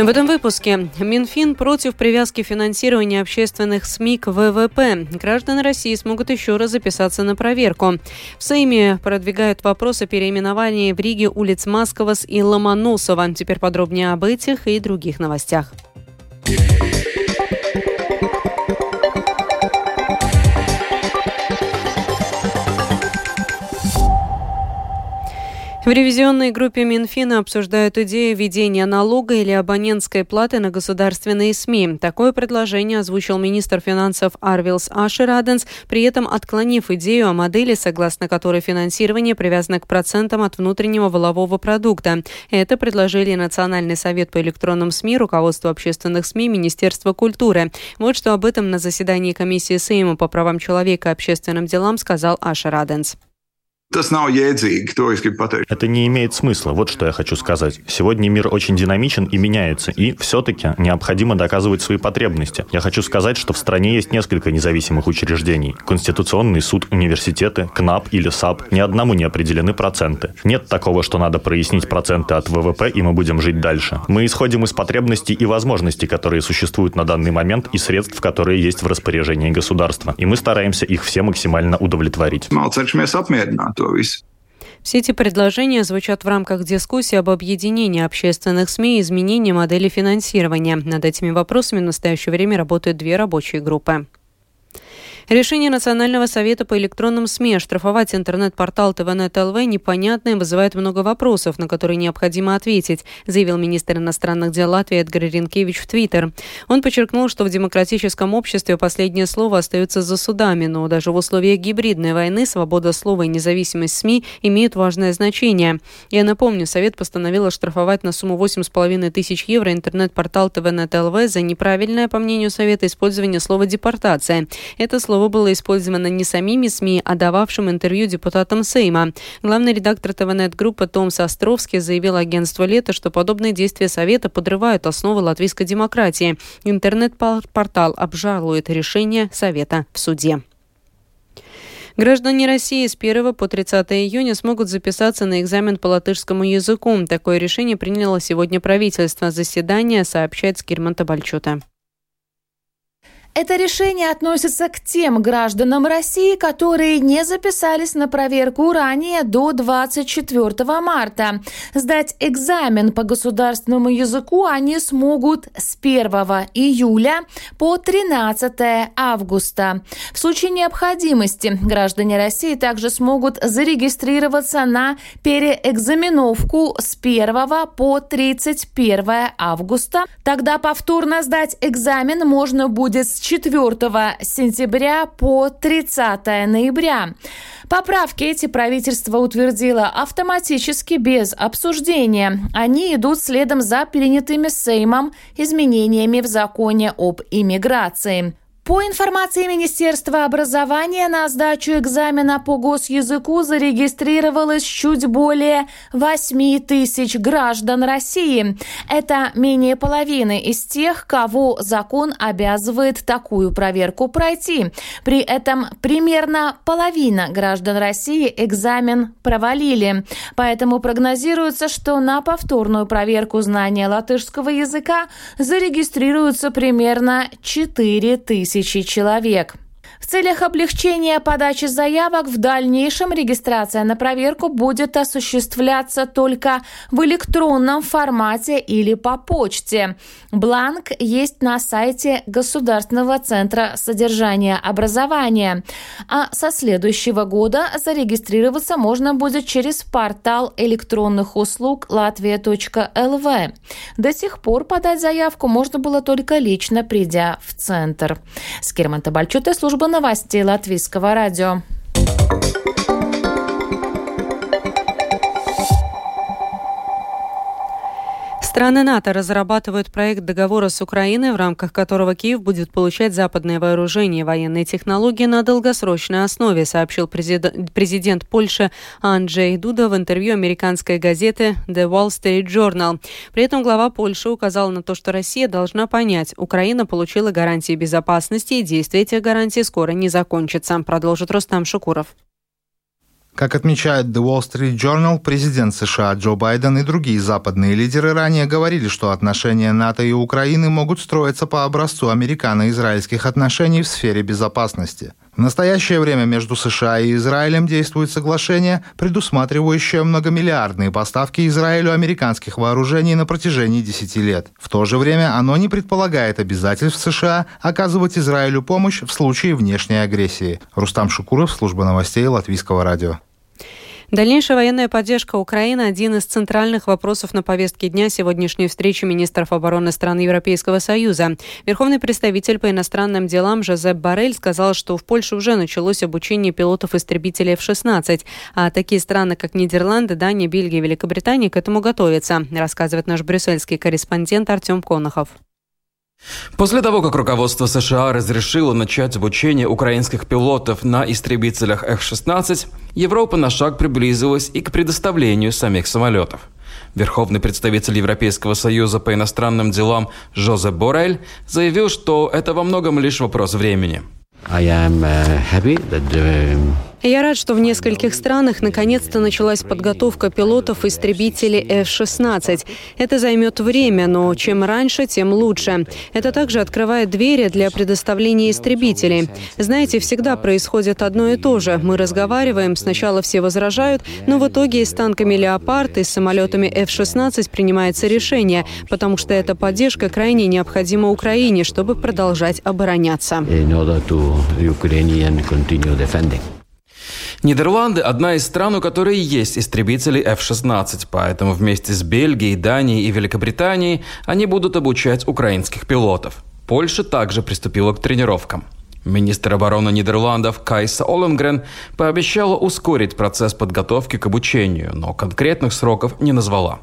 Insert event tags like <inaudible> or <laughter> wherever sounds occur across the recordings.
В этом выпуске Минфин против привязки финансирования общественных СМИ к ВВП. Граждане России смогут еще раз записаться на проверку. В Сейме продвигают вопрос о переименовании в Риге улиц Масковас и Ломоносова. Теперь подробнее об этих и других новостях. В ревизионной группе Минфина обсуждают идею введения налога или абонентской платы на государственные СМИ. Такое предложение озвучил министр финансов Арвилс Ашераденс, при этом отклонив идею о модели, согласно которой финансирование привязано к процентам от внутреннего волового продукта. Это предложили Национальный совет по электронным СМИ, руководство общественных СМИ, Министерство культуры. Вот что об этом на заседании комиссии Сейма по правам человека и общественным делам сказал Ашераденс. Это не имеет смысла, вот что я хочу сказать. Сегодня мир очень динамичен и меняется, и все-таки необходимо доказывать свои потребности. Я хочу сказать, что в стране есть несколько независимых учреждений. Конституционный суд, университеты, КНАБ или САБ. Ни одному не определены проценты. Нет такого, что надо прояснить проценты от ВВП, и мы будем жить дальше. Мы исходим из потребностей и возможностей, которые существуют на данный момент, и средств, которые есть в распоряжении государства. И мы стараемся их все максимально удовлетворить visu. Все эти предложения звучат в рамках дискуссии об объединении общественных СМИ и изменении модели финансирования. Над этими вопросами в настоящее время работают две рабочие группы. Решение Национального совета по электронным СМИ оштрафовать интернет-портал ТВНет ЛВ непонятно и вызывает много вопросов, на которые необходимо ответить, заявил министр иностранных дел Латвии Эдгар Ренкевич в Твиттер. Он подчеркнул, что в демократическом обществе последнее слово остается за судами, но даже в условиях гибридной войны свобода слова и независимость СМИ имеют важное значение. Я напомню, Совет постановил оштрафовать на сумму 8,5 тысяч евро интернет-портал ТВНет ЛВ за неправильное, по мнению Совета, использование слова «депортация». Это слово слово было использовано не самими СМИ, а дававшим интервью депутатам Сейма. Главный редактор ТВНет-группы Томс Островский заявил агентству «Лето», что подобные действия Совета подрывают основы латвийской демократии. Интернет-портал обжалует решение Совета в суде. Граждане России с 1 по 30 июня смогут записаться на экзамен по латышскому языку. Такое решение приняло сегодня правительство. Заседание сообщает Скирман Табальчута. Это решение относится к тем гражданам России, которые не записались на проверку ранее до 24 марта. Сдать экзамен по государственному языку они смогут с 1 июля по 13 августа. В случае необходимости граждане России также смогут зарегистрироваться на переэкзаменовку с 1 по 31 августа. Тогда повторно сдать экзамен можно будет с 4 сентября по 30 ноября. Поправки эти правительство утвердило автоматически без обсуждения. Они идут следом за принятыми Сеймом изменениями в законе об иммиграции. По информации Министерства образования, на сдачу экзамена по госязыку зарегистрировалось чуть более 8 тысяч граждан России. Это менее половины из тех, кого закон обязывает такую проверку пройти. При этом примерно половина граждан России экзамен провалили. Поэтому прогнозируется, что на повторную проверку знания латышского языка зарегистрируются примерно 4 тысячи тысячи человек. В целях облегчения подачи заявок в дальнейшем регистрация на проверку будет осуществляться только в электронном формате или по почте. Бланк есть на сайте Государственного центра содержания образования. А со следующего года зарегистрироваться можно будет через портал электронных услуг latvia.lv. До сих пор подать заявку можно было только лично придя в центр. Скирман Табальчута, служба новостей Латвийского радио. Страны НАТО разрабатывают проект договора с Украиной, в рамках которого Киев будет получать западное вооружение и военные технологии на долгосрочной основе, сообщил президент, президент Польши Анджей Дуда в интервью американской газеты The Wall Street Journal. При этом глава Польши указал на то, что Россия должна понять, Украина получила гарантии безопасности и действие этих гарантий скоро не закончится, продолжит Рустам Шукуров. Как отмечает The Wall Street Journal, президент США Джо Байден и другие западные лидеры ранее говорили, что отношения НАТО и Украины могут строиться по образцу американо-израильских отношений в сфере безопасности. В настоящее время между США и Израилем действует соглашение, предусматривающее многомиллиардные поставки Израилю американских вооружений на протяжении 10 лет. В то же время оно не предполагает обязательств США оказывать Израилю помощь в случае внешней агрессии. Рустам Шукуров, служба новостей Латвийского радио. Дальнейшая военная поддержка Украины – один из центральных вопросов на повестке дня сегодняшней встречи министров обороны стран Европейского Союза. Верховный представитель по иностранным делам Жозеп Барель сказал, что в Польше уже началось обучение пилотов-истребителей F-16, а такие страны, как Нидерланды, Дания, Бельгия и Великобритания к этому готовятся, рассказывает наш брюссельский корреспондент Артем Конохов. После того, как руководство США разрешило начать обучение украинских пилотов на истребителях F-16, Европа на шаг приблизилась и к предоставлению самих самолетов. Верховный представитель Европейского союза по иностранным делам Жозеп Борель заявил, что это во многом лишь вопрос времени. I am uh, happy that um, я рад, что в нескольких странах наконец-то началась подготовка пилотов истребителей F-16. Это займет время, но чем раньше, тем лучше. Это также открывает двери для предоставления истребителей. Знаете, всегда происходит одно и то же. Мы разговариваем, сначала все возражают, но в итоге и с танками «Леопард» и с самолетами F-16 принимается решение, потому что эта поддержка крайне необходима Украине, чтобы продолжать обороняться. Нидерланды – одна из стран, у которой есть истребители F-16, поэтому вместе с Бельгией, Данией и Великобританией они будут обучать украинских пилотов. Польша также приступила к тренировкам. Министр обороны Нидерландов Кайса Оленгрен пообещала ускорить процесс подготовки к обучению, но конкретных сроков не назвала.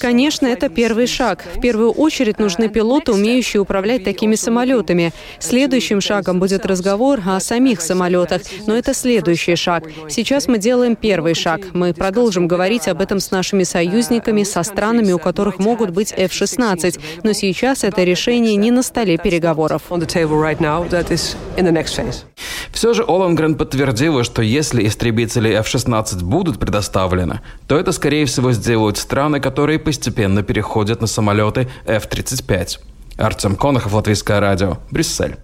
Конечно, это первый шаг. В первую очередь нужны пилоты, умеющие управлять такими самолетами. Следующим шагом будет разговор о самих самолетах, но это следующий шаг. Сейчас мы делаем первый шаг. Мы продолжим говорить об этом с нашими союзниками, со странами, у которых могут быть F-16. Но сейчас это решение не на столе переговоров. Все же Олангрен подтвердила, что если истребители F-16 будут предоставлены, то это, скорее всего, сделают страны, которые постепенно переходят на самолеты F-35. Артем Конохов, Латвийское радио, Брюссель.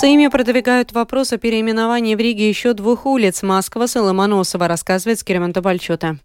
Сейме продвигают вопрос о переименовании в Риге еще двух улиц – Москва и Ломоносова, рассказывает Скиримонта Бальчута.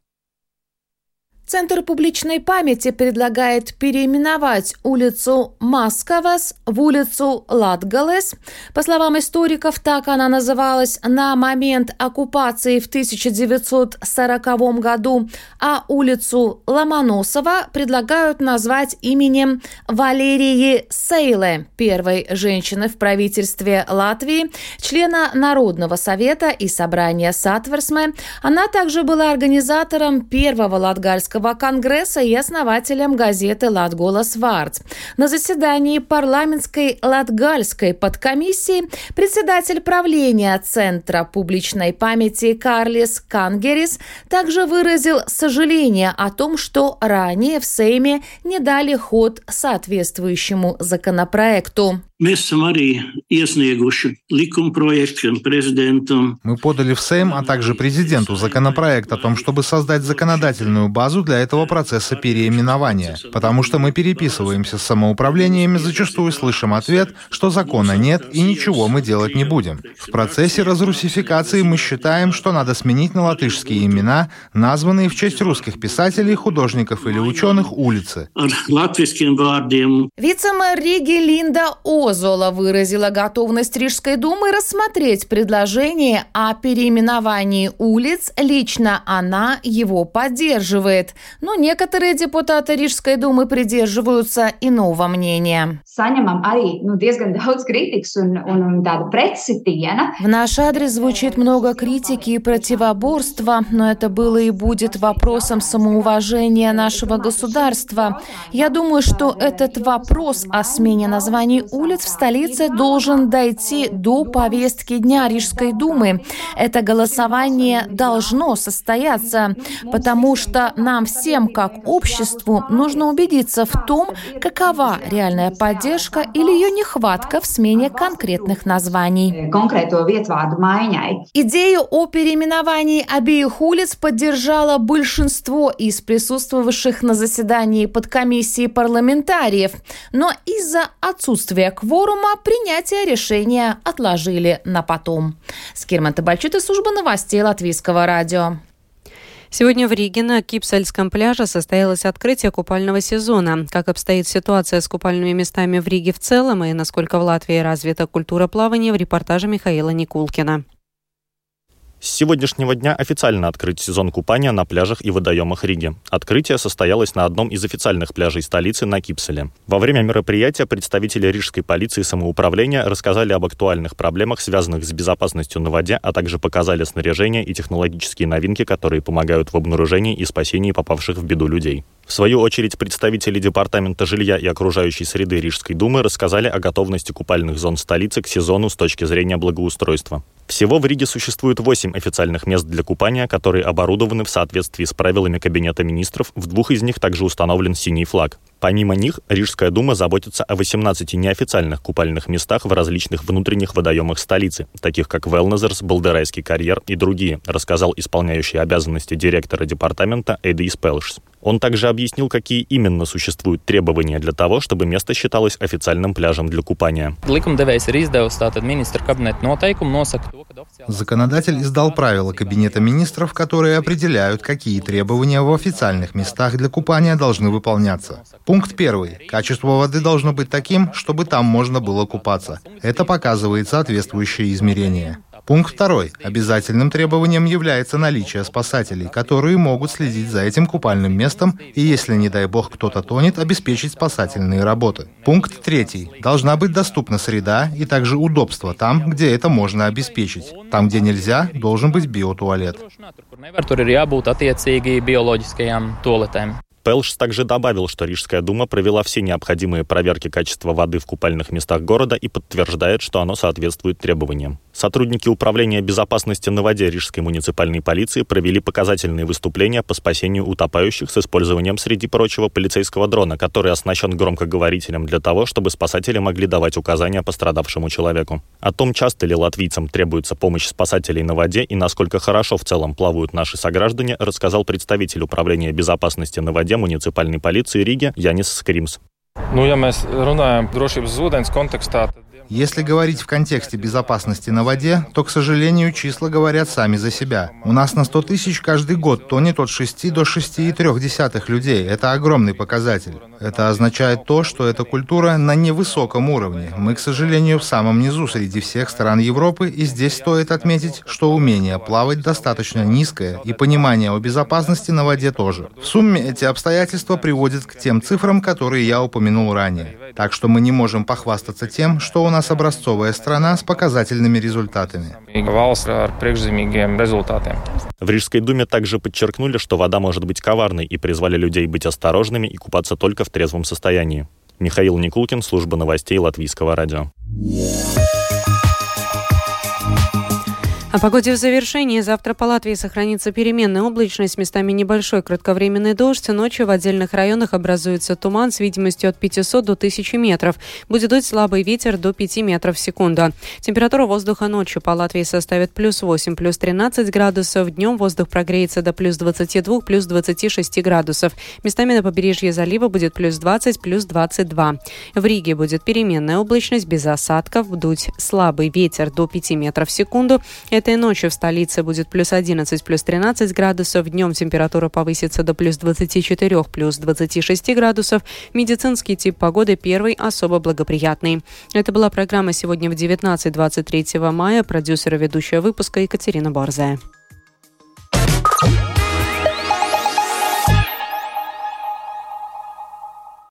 Центр публичной памяти предлагает переименовать улицу Масковас в улицу Латгалес. По словам историков, так она называлась на момент оккупации в 1940 году, а улицу Ломоносова предлагают назвать именем Валерии Сейле, первой женщины в правительстве Латвии, члена Народного совета и собрания Сатверсме. Она также была организатором первого латгальского Латвийского конгресса и основателем газеты «Латголос Вардс». На заседании парламентской латгальской подкомиссии председатель правления Центра публичной памяти Карлис Кангерис также выразил сожаление о том, что ранее в Сейме не дали ход соответствующему законопроекту. Мы подали в Сейм, а также президенту законопроект о том, чтобы создать законодательную базу для этого процесса переименования. Потому что мы переписываемся с самоуправлениями, зачастую слышим ответ, что закона нет и ничего мы делать не будем. В процессе разрусификации мы считаем, что надо сменить на латышские имена, названные в честь русских писателей, художников или ученых улицы. Вице-мэр Риги Линда О Озола выразила готовность Рижской думы рассмотреть предложение о переименовании улиц. Лично она его поддерживает. Но некоторые депутаты Рижской думы придерживаются иного мнения. <laughs> В наш адрес звучит много критики и противоборства, но это было и будет вопросом самоуважения нашего государства. Я думаю, что этот вопрос о смене названий улиц улиц в столице должен дойти до повестки дня Рижской думы. Это голосование должно состояться, потому что нам всем, как обществу, нужно убедиться в том, какова реальная поддержка или ее нехватка в смене конкретных названий. Идею о переименовании обеих улиц поддержало большинство из присутствовавших на заседании подкомиссии парламентариев, но из-за отсутствия кворума принятие решения отложили на потом. Скирман Табальчут из службы новостей Латвийского радио. Сегодня в Риге на Кипсальском пляже состоялось открытие купального сезона. Как обстоит ситуация с купальными местами в Риге в целом и насколько в Латвии развита культура плавания в репортаже Михаила Никулкина. С сегодняшнего дня официально открыт сезон купания на пляжах и водоемах Риги. Открытие состоялось на одном из официальных пляжей столицы на Кипселе. Во время мероприятия представители рижской полиции самоуправления рассказали об актуальных проблемах, связанных с безопасностью на воде, а также показали снаряжение и технологические новинки, которые помогают в обнаружении и спасении попавших в беду людей. В свою очередь, представители Департамента жилья и окружающей среды Рижской думы рассказали о готовности купальных зон столицы к сезону с точки зрения благоустройства. Всего в Риге существует 8 официальных мест для купания, которые оборудованы в соответствии с правилами Кабинета министров. В двух из них также установлен синий флаг. Помимо них, Рижская дума заботится о 18 неофициальных купальных местах в различных внутренних водоемах столицы, таких как Велнезерс, Балдерайский карьер и другие, рассказал исполняющий обязанности директора департамента Эдис Пелшс. Он также объяснил, какие именно существуют требования для того, чтобы место считалось официальным пляжем для купания. Законодатель издал правила Кабинета министров, которые определяют, какие требования в официальных местах для купания должны выполняться. Пункт первый. Качество воды должно быть таким, чтобы там можно было купаться. Это показывает соответствующее измерение. Пункт второй. Обязательным требованием является наличие спасателей, которые могут следить за этим купальным местом и, если, не дай бог, кто-то тонет, обеспечить спасательные работы. Пункт третий. Должна быть доступна среда и также удобство там, где это можно обеспечить. Там, где нельзя, должен быть биотуалет. Пелш также добавил, что Рижская дума провела все необходимые проверки качества воды в купальных местах города и подтверждает, что оно соответствует требованиям. Сотрудники Управления безопасности на воде Рижской муниципальной полиции провели показательные выступления по спасению утопающих с использованием, среди прочего, полицейского дрона, который оснащен громкоговорителем для того, чтобы спасатели могли давать указания пострадавшему человеку. О том, часто ли латвийцам требуется помощь спасателей на воде и насколько хорошо в целом плавают наши сограждане, рассказал представитель Управления безопасности на воде муниципальной полиции Риги Янис Скримс. Ну, ja mēs runājam drošības ūdens kontekstā, tad если говорить в контексте безопасности на воде, то, к сожалению, числа говорят сами за себя. У нас на 100 тысяч каждый год тонет от 6 до 6,3 людей. Это огромный показатель. Это означает то, что эта культура на невысоком уровне. Мы, к сожалению, в самом низу среди всех стран Европы, и здесь стоит отметить, что умение плавать достаточно низкое, и понимание о безопасности на воде тоже. В сумме эти обстоятельства приводят к тем цифрам, которые я упомянул ранее. Так что мы не можем похвастаться тем, что у нас образцовая страна с показательными результатами. В Рижской думе также подчеркнули, что вода может быть коварной и призвали людей быть осторожными и купаться только в трезвом состоянии. Михаил Никулкин, служба новостей Латвийского радио. О погоде в завершении. Завтра по Латвии сохранится переменная облачность, местами небольшой кратковременный дождь. Ночью в отдельных районах образуется туман с видимостью от 500 до 1000 метров. Будет дуть слабый ветер до 5 метров в секунду. Температура воздуха ночью по Латвии составит плюс 8, плюс 13 градусов. Днем воздух прогреется до плюс 22, плюс 26 градусов. Местами на побережье залива будет плюс 20, плюс 22. В Риге будет переменная облачность без осадков. Дуть слабый ветер до 5 метров в секунду. Этой ночью в столице будет плюс 11, плюс 13 градусов. Днем температура повысится до плюс 24, плюс 26 градусов. Медицинский тип погоды первый особо благоприятный. Это была программа сегодня в 19-23 мая. Продюсер и ведущая выпуска Екатерина Борзая.